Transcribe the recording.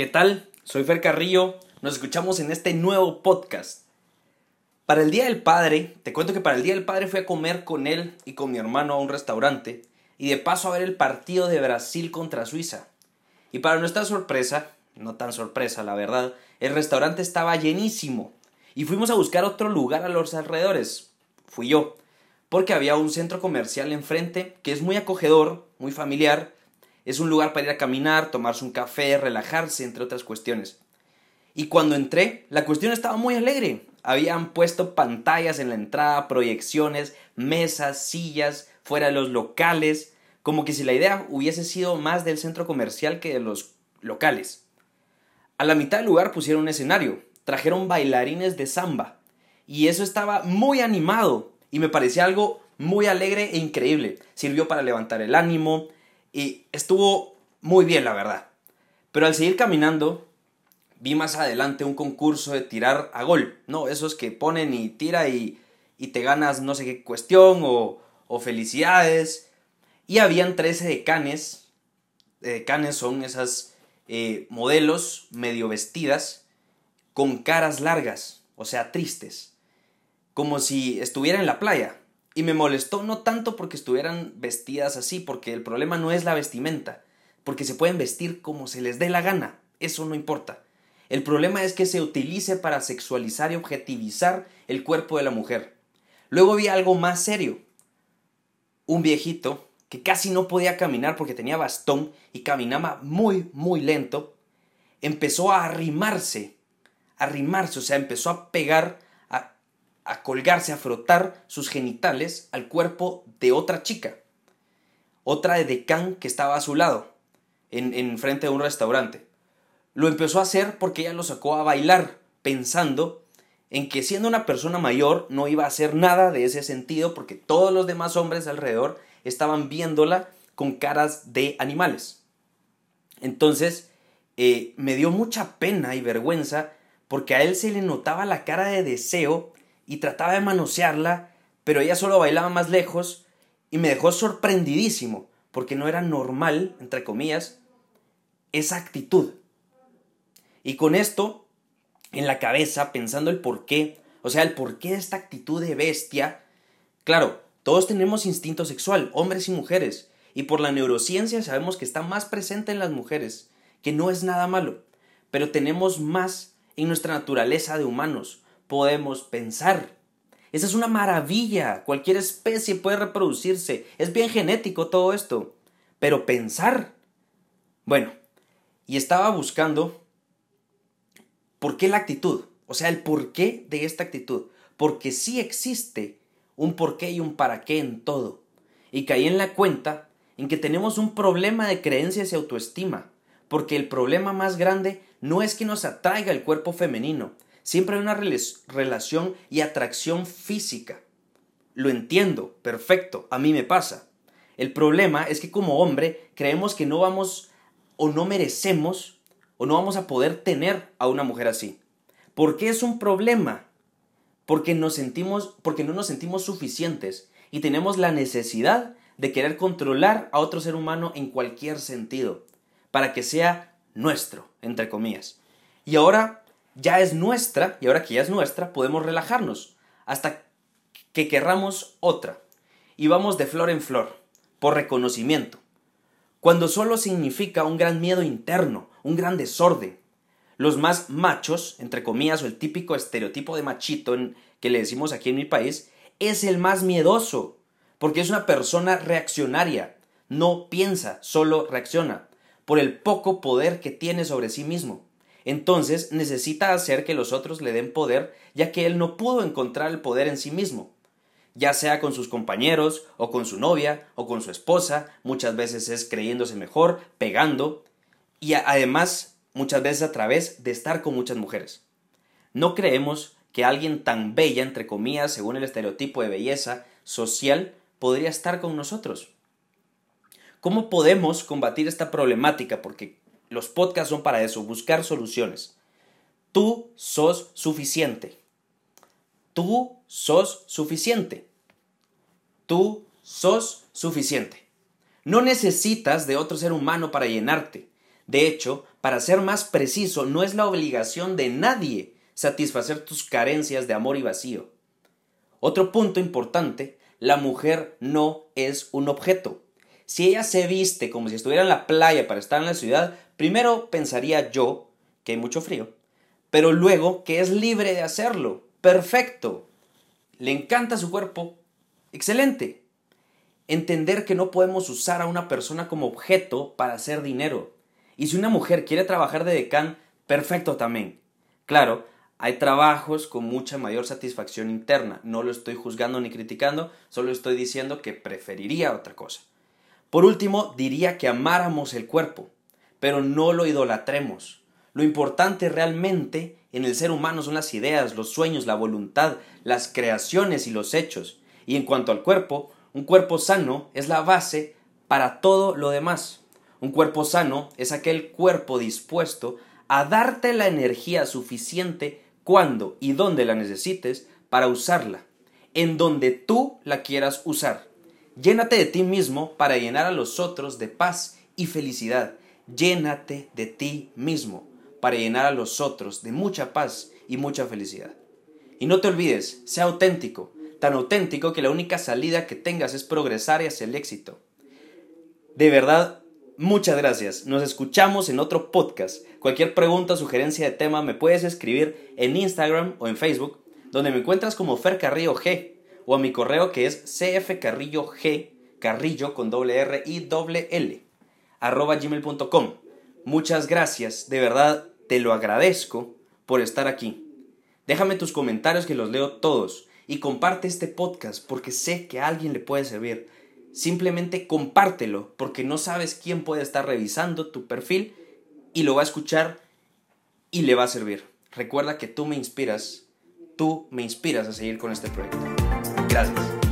¿Qué tal? Soy Fer Carrillo. Nos escuchamos en este nuevo podcast. Para el Día del Padre, te cuento que para el Día del Padre fui a comer con él y con mi hermano a un restaurante y de paso a ver el partido de Brasil contra Suiza. Y para nuestra sorpresa, no tan sorpresa la verdad, el restaurante estaba llenísimo y fuimos a buscar otro lugar a los alrededores. Fui yo, porque había un centro comercial enfrente que es muy acogedor, muy familiar, es un lugar para ir a caminar, tomarse un café, relajarse, entre otras cuestiones. Y cuando entré, la cuestión estaba muy alegre. Habían puesto pantallas en la entrada, proyecciones, mesas, sillas, fuera de los locales, como que si la idea hubiese sido más del centro comercial que de los locales. A la mitad del lugar pusieron un escenario, trajeron bailarines de samba, y eso estaba muy animado, y me parecía algo muy alegre e increíble. Sirvió para levantar el ánimo, y estuvo muy bien, la verdad. Pero al seguir caminando, vi más adelante un concurso de tirar a gol. No, esos que ponen y tira y, y te ganas no sé qué cuestión o, o felicidades. Y habían 13 decanes. Decanes son esas eh, modelos medio vestidas con caras largas, o sea, tristes. Como si estuviera en la playa. Y me molestó no tanto porque estuvieran vestidas así, porque el problema no es la vestimenta, porque se pueden vestir como se les dé la gana, eso no importa. El problema es que se utilice para sexualizar y objetivizar el cuerpo de la mujer. Luego vi algo más serio. Un viejito que casi no podía caminar porque tenía bastón y caminaba muy, muy lento, empezó a arrimarse, arrimarse, o sea, empezó a pegar, a, colgarse, a frotar sus genitales al cuerpo de otra chica, otra de decán que estaba a su lado, en, en frente de un restaurante. Lo empezó a hacer porque ella lo sacó a bailar, pensando en que siendo una persona mayor no iba a hacer nada de ese sentido porque todos los demás hombres alrededor estaban viéndola con caras de animales. Entonces, eh, me dio mucha pena y vergüenza porque a él se le notaba la cara de deseo y trataba de manosearla, pero ella solo bailaba más lejos y me dejó sorprendidísimo porque no era normal, entre comillas, esa actitud. Y con esto en la cabeza, pensando el por qué, o sea, el por qué de esta actitud de bestia, claro, todos tenemos instinto sexual, hombres y mujeres, y por la neurociencia sabemos que está más presente en las mujeres, que no es nada malo, pero tenemos más en nuestra naturaleza de humanos, podemos pensar. Esa es una maravilla, cualquier especie puede reproducirse, es bien genético todo esto, pero pensar. Bueno, y estaba buscando ¿Por qué la actitud? O sea, el porqué de esta actitud. Porque sí existe un porqué y un para qué en todo. Y caí en la cuenta en que tenemos un problema de creencias y autoestima. Porque el problema más grande no es que nos atraiga el cuerpo femenino. Siempre hay una relación y atracción física. Lo entiendo, perfecto, a mí me pasa. El problema es que como hombre creemos que no vamos o no merecemos o no vamos a poder tener a una mujer así. ¿Por qué es un problema? Porque nos sentimos porque no nos sentimos suficientes y tenemos la necesidad de querer controlar a otro ser humano en cualquier sentido para que sea nuestro, entre comillas. Y ahora ya es nuestra, y ahora que ya es nuestra, podemos relajarnos hasta que querramos otra. Y vamos de flor en flor, por reconocimiento, cuando solo significa un gran miedo interno, un gran desorden. Los más machos, entre comillas, o el típico estereotipo de machito que le decimos aquí en mi país, es el más miedoso, porque es una persona reaccionaria, no piensa, solo reacciona, por el poco poder que tiene sobre sí mismo. Entonces necesita hacer que los otros le den poder, ya que él no pudo encontrar el poder en sí mismo ya sea con sus compañeros o con su novia o con su esposa, muchas veces es creyéndose mejor, pegando, y además muchas veces a través de estar con muchas mujeres. No creemos que alguien tan bella, entre comillas, según el estereotipo de belleza social, podría estar con nosotros. ¿Cómo podemos combatir esta problemática? Porque los podcasts son para eso, buscar soluciones. Tú sos suficiente. Tú sos suficiente. Tú sos suficiente. No necesitas de otro ser humano para llenarte. De hecho, para ser más preciso, no es la obligación de nadie satisfacer tus carencias de amor y vacío. Otro punto importante, la mujer no es un objeto. Si ella se viste como si estuviera en la playa para estar en la ciudad, primero pensaría yo que hay mucho frío, pero luego que es libre de hacerlo. Perfecto. Le encanta su cuerpo. Excelente. Entender que no podemos usar a una persona como objeto para hacer dinero. Y si una mujer quiere trabajar de decán, perfecto también. Claro, hay trabajos con mucha mayor satisfacción interna. No lo estoy juzgando ni criticando, solo estoy diciendo que preferiría otra cosa. Por último, diría que amáramos el cuerpo, pero no lo idolatremos. Lo importante realmente en el ser humano son las ideas, los sueños, la voluntad, las creaciones y los hechos. Y en cuanto al cuerpo, un cuerpo sano es la base para todo lo demás. Un cuerpo sano es aquel cuerpo dispuesto a darte la energía suficiente cuando y dónde la necesites para usarla, en donde tú la quieras usar. Llénate de ti mismo para llenar a los otros de paz y felicidad. Llénate de ti mismo para llenar a los otros de mucha paz y mucha felicidad. Y no te olvides, sea auténtico, tan auténtico que la única salida que tengas es progresar hacia el éxito. De verdad, muchas gracias. Nos escuchamos en otro podcast. Cualquier pregunta o sugerencia de tema me puedes escribir en Instagram o en Facebook, donde me encuentras como Fer Carrillo G, o a mi correo que es cfcarrillog, carrillo con doble R y doble L, arroba gmail.com. Muchas gracias, de verdad te lo agradezco por estar aquí. Déjame tus comentarios que los leo todos y comparte este podcast porque sé que a alguien le puede servir. Simplemente compártelo porque no sabes quién puede estar revisando tu perfil y lo va a escuchar y le va a servir. Recuerda que tú me inspiras, tú me inspiras a seguir con este proyecto. Gracias.